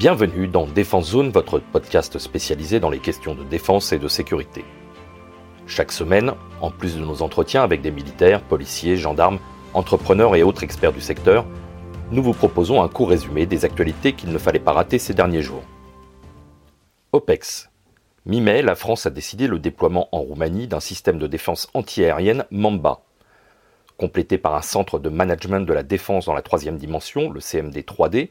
Bienvenue dans Défense Zone, votre podcast spécialisé dans les questions de défense et de sécurité. Chaque semaine, en plus de nos entretiens avec des militaires, policiers, gendarmes, entrepreneurs et autres experts du secteur, nous vous proposons un court résumé des actualités qu'il ne fallait pas rater ces derniers jours. OPEX. Mi-mai, la France a décidé le déploiement en Roumanie d'un système de défense antiaérienne Mamba. Complété par un centre de management de la défense dans la troisième dimension, le CMD 3D,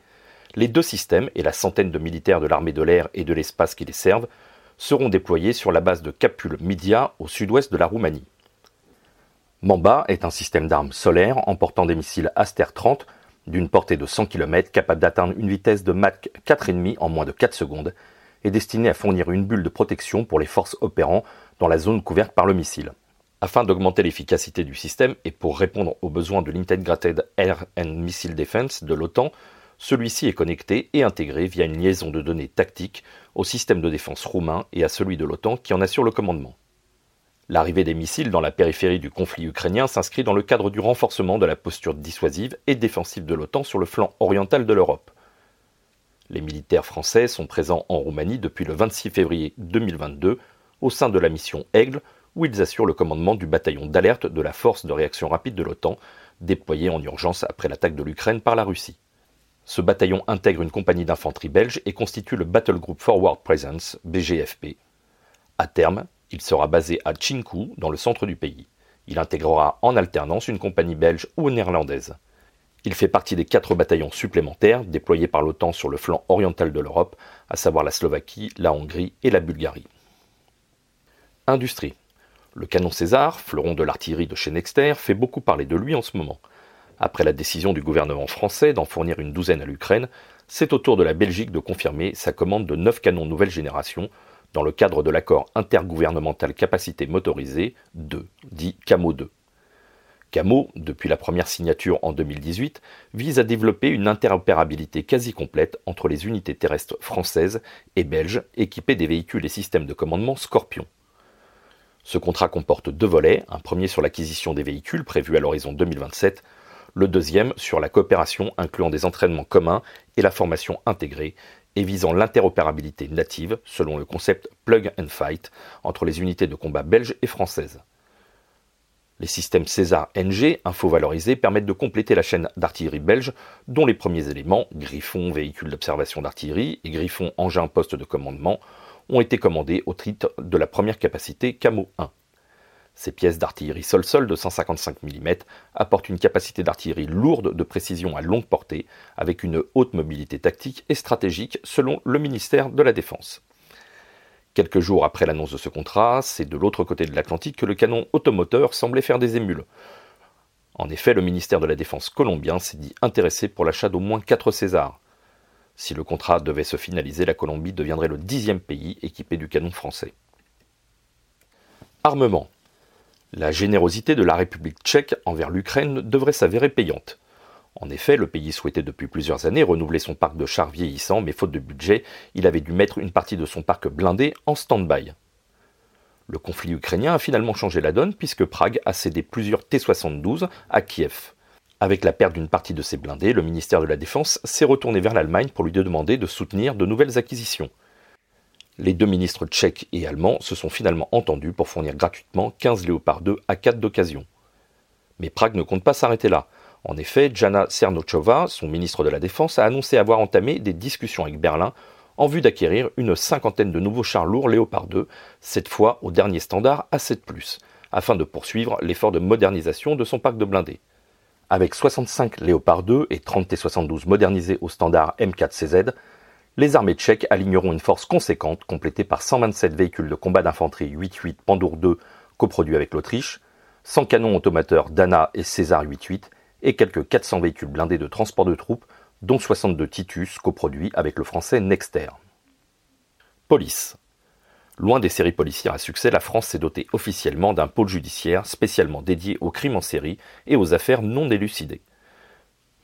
les deux systèmes et la centaine de militaires de l'armée de l'air et de l'espace qui les servent seront déployés sur la base de Capul Midia au sud-ouest de la Roumanie. Mamba est un système d'armes solaires emportant des missiles Aster 30 d'une portée de 100 km capable d'atteindre une vitesse de Mach 4,5 en moins de 4 secondes et destiné à fournir une bulle de protection pour les forces opérant dans la zone couverte par le missile. Afin d'augmenter l'efficacité du système et pour répondre aux besoins de l'Integrated Air and Missile Defense de l'OTAN, celui-ci est connecté et intégré via une liaison de données tactiques au système de défense roumain et à celui de l'OTAN qui en assure le commandement. L'arrivée des missiles dans la périphérie du conflit ukrainien s'inscrit dans le cadre du renforcement de la posture dissuasive et défensive de l'OTAN sur le flanc oriental de l'Europe. Les militaires français sont présents en Roumanie depuis le 26 février 2022 au sein de la mission Aigle, où ils assurent le commandement du bataillon d'alerte de la force de réaction rapide de l'OTAN, déployé en urgence après l'attaque de l'Ukraine par la Russie. Ce bataillon intègre une compagnie d'infanterie belge et constitue le Battle Group Forward Presence, BGFP. À terme, il sera basé à Chinku, dans le centre du pays. Il intégrera en alternance une compagnie belge ou néerlandaise. Il fait partie des quatre bataillons supplémentaires déployés par l'OTAN sur le flanc oriental de l'Europe, à savoir la Slovaquie, la Hongrie et la Bulgarie. Industrie. Le canon César, fleuron de l'artillerie de chez Nexter, fait beaucoup parler de lui en ce moment. Après la décision du gouvernement français d'en fournir une douzaine à l'Ukraine, c'est au tour de la Belgique de confirmer sa commande de neuf canons nouvelle génération dans le cadre de l'accord intergouvernemental capacité motorisée 2, dit CAMO 2. CAMO, depuis la première signature en 2018, vise à développer une interopérabilité quasi complète entre les unités terrestres françaises et belges équipées des véhicules et systèmes de commandement Scorpion. Ce contrat comporte deux volets, un premier sur l'acquisition des véhicules prévu à l'horizon 2027, le deuxième sur la coopération incluant des entraînements communs et la formation intégrée, et visant l'interopérabilité native, selon le concept plug and fight, entre les unités de combat belges et françaises. Les systèmes César NG, info-valorisés, permettent de compléter la chaîne d'artillerie belge, dont les premiers éléments, Griffon, véhicule d'observation d'artillerie, et Griffon, engin poste de commandement, ont été commandés au titre de la première capacité Camo 1. Ces pièces d'artillerie sol-sol de 155 mm apportent une capacité d'artillerie lourde de précision à longue portée, avec une haute mobilité tactique et stratégique selon le ministère de la Défense. Quelques jours après l'annonce de ce contrat, c'est de l'autre côté de l'Atlantique que le canon automoteur semblait faire des émules. En effet, le ministère de la Défense colombien s'est dit intéressé pour l'achat d'au moins 4 Césars. Si le contrat devait se finaliser, la Colombie deviendrait le dixième pays équipé du canon français. Armement. La générosité de la République tchèque envers l'Ukraine devrait s'avérer payante. En effet, le pays souhaitait depuis plusieurs années renouveler son parc de chars vieillissants, mais faute de budget, il avait dû mettre une partie de son parc blindé en stand-by. Le conflit ukrainien a finalement changé la donne puisque Prague a cédé plusieurs T-72 à Kiev. Avec la perte d'une partie de ses blindés, le ministère de la Défense s'est retourné vers l'Allemagne pour lui demander de soutenir de nouvelles acquisitions les deux ministres tchèques et allemands se sont finalement entendus pour fournir gratuitement 15 Léopard 2 à 4 d'occasion. Mais Prague ne compte pas s'arrêter là. En effet, Jana Cernochova, son ministre de la Défense, a annoncé avoir entamé des discussions avec Berlin en vue d'acquérir une cinquantaine de nouveaux chars lourds Léopard 2, cette fois au dernier standard A7+, afin de poursuivre l'effort de modernisation de son parc de blindés. Avec 65 Léopard 2 et 30 T-72 modernisés au standard M4CZ, les armées tchèques aligneront une force conséquente, complétée par 127 véhicules de combat d'infanterie 8-8 Pandour 2 coproduits avec l'Autriche, 100 canons automateurs Dana et César 8-8 et quelques 400 véhicules blindés de transport de troupes, dont 62 Titus coproduits avec le français Nexter. Police. Loin des séries policières à succès, la France s'est dotée officiellement d'un pôle judiciaire spécialement dédié aux crimes en série et aux affaires non élucidées.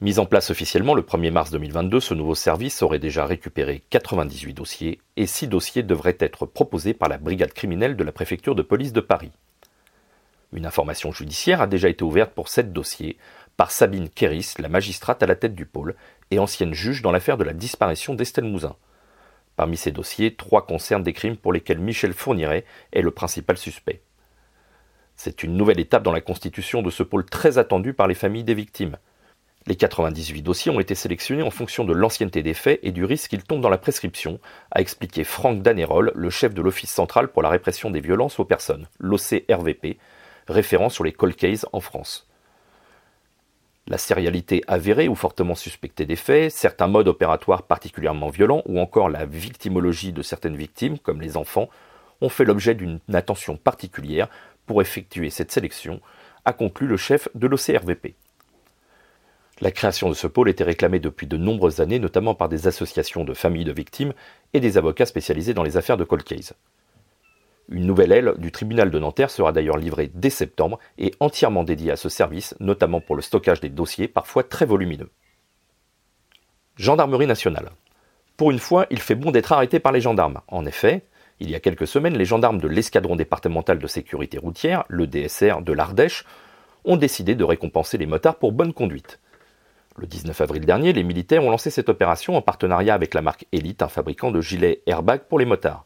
Mis en place officiellement le 1er mars 2022, ce nouveau service aurait déjà récupéré 98 dossiers et 6 dossiers devraient être proposés par la brigade criminelle de la préfecture de police de Paris. Une information judiciaire a déjà été ouverte pour 7 dossiers par Sabine Kéris, la magistrate à la tête du pôle et ancienne juge dans l'affaire de la disparition d'Estelle Mouzin. Parmi ces dossiers, trois concernent des crimes pour lesquels Michel Fourniret est le principal suspect. C'est une nouvelle étape dans la constitution de ce pôle très attendu par les familles des victimes. Les 98 dossiers ont été sélectionnés en fonction de l'ancienneté des faits et du risque qu'ils tombent dans la prescription, a expliqué Franck Danerol, le chef de l'Office central pour la répression des violences aux personnes, l'OCRVP, référent sur les cold cases en France. La sérialité avérée ou fortement suspectée des faits, certains modes opératoires particulièrement violents ou encore la victimologie de certaines victimes, comme les enfants, ont fait l'objet d'une attention particulière pour effectuer cette sélection, a conclu le chef de l'OCRVP. La création de ce pôle était réclamée depuis de nombreuses années, notamment par des associations de familles de victimes et des avocats spécialisés dans les affaires de cold case. Une nouvelle aile du tribunal de Nanterre sera d'ailleurs livrée dès septembre et entièrement dédiée à ce service, notamment pour le stockage des dossiers parfois très volumineux. Gendarmerie nationale. Pour une fois, il fait bon d'être arrêté par les gendarmes. En effet, il y a quelques semaines, les gendarmes de l'escadron départemental de sécurité routière, le DSR de l'Ardèche, ont décidé de récompenser les motards pour bonne conduite. Le 19 avril dernier, les militaires ont lancé cette opération en partenariat avec la marque Elite, un fabricant de gilets airbag pour les motards.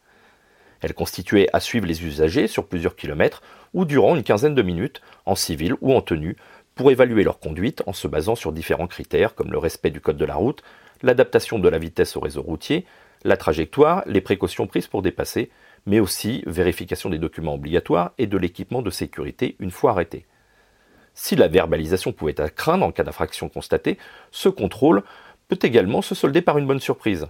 Elle constituait à suivre les usagers sur plusieurs kilomètres ou durant une quinzaine de minutes, en civil ou en tenue, pour évaluer leur conduite en se basant sur différents critères comme le respect du code de la route, l'adaptation de la vitesse au réseau routier, la trajectoire, les précautions prises pour dépasser, mais aussi vérification des documents obligatoires et de l'équipement de sécurité une fois arrêté. Si la verbalisation pouvait être à craindre en cas d'infraction constatée, ce contrôle peut également se solder par une bonne surprise.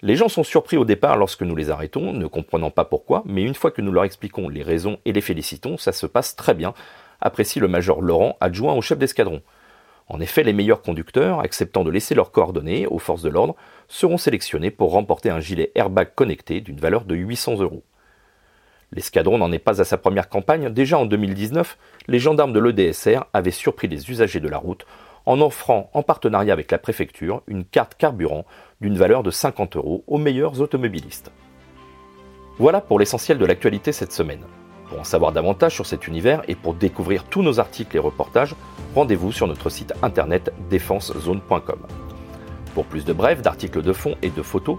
Les gens sont surpris au départ lorsque nous les arrêtons, ne comprenant pas pourquoi, mais une fois que nous leur expliquons les raisons et les félicitons, ça se passe très bien, apprécie le major Laurent, adjoint au chef d'escadron. En effet, les meilleurs conducteurs, acceptant de laisser leurs coordonnées aux forces de l'ordre, seront sélectionnés pour remporter un gilet airbag connecté d'une valeur de 800 euros. L'escadron n'en est pas à sa première campagne. Déjà en 2019, les gendarmes de l'EDSR avaient surpris les usagers de la route en offrant, en partenariat avec la préfecture, une carte carburant d'une valeur de 50 euros aux meilleurs automobilistes. Voilà pour l'essentiel de l'actualité cette semaine. Pour en savoir davantage sur cet univers et pour découvrir tous nos articles et reportages, rendez-vous sur notre site internet défensezone.com. Pour plus de brefs, d'articles de fond et de photos,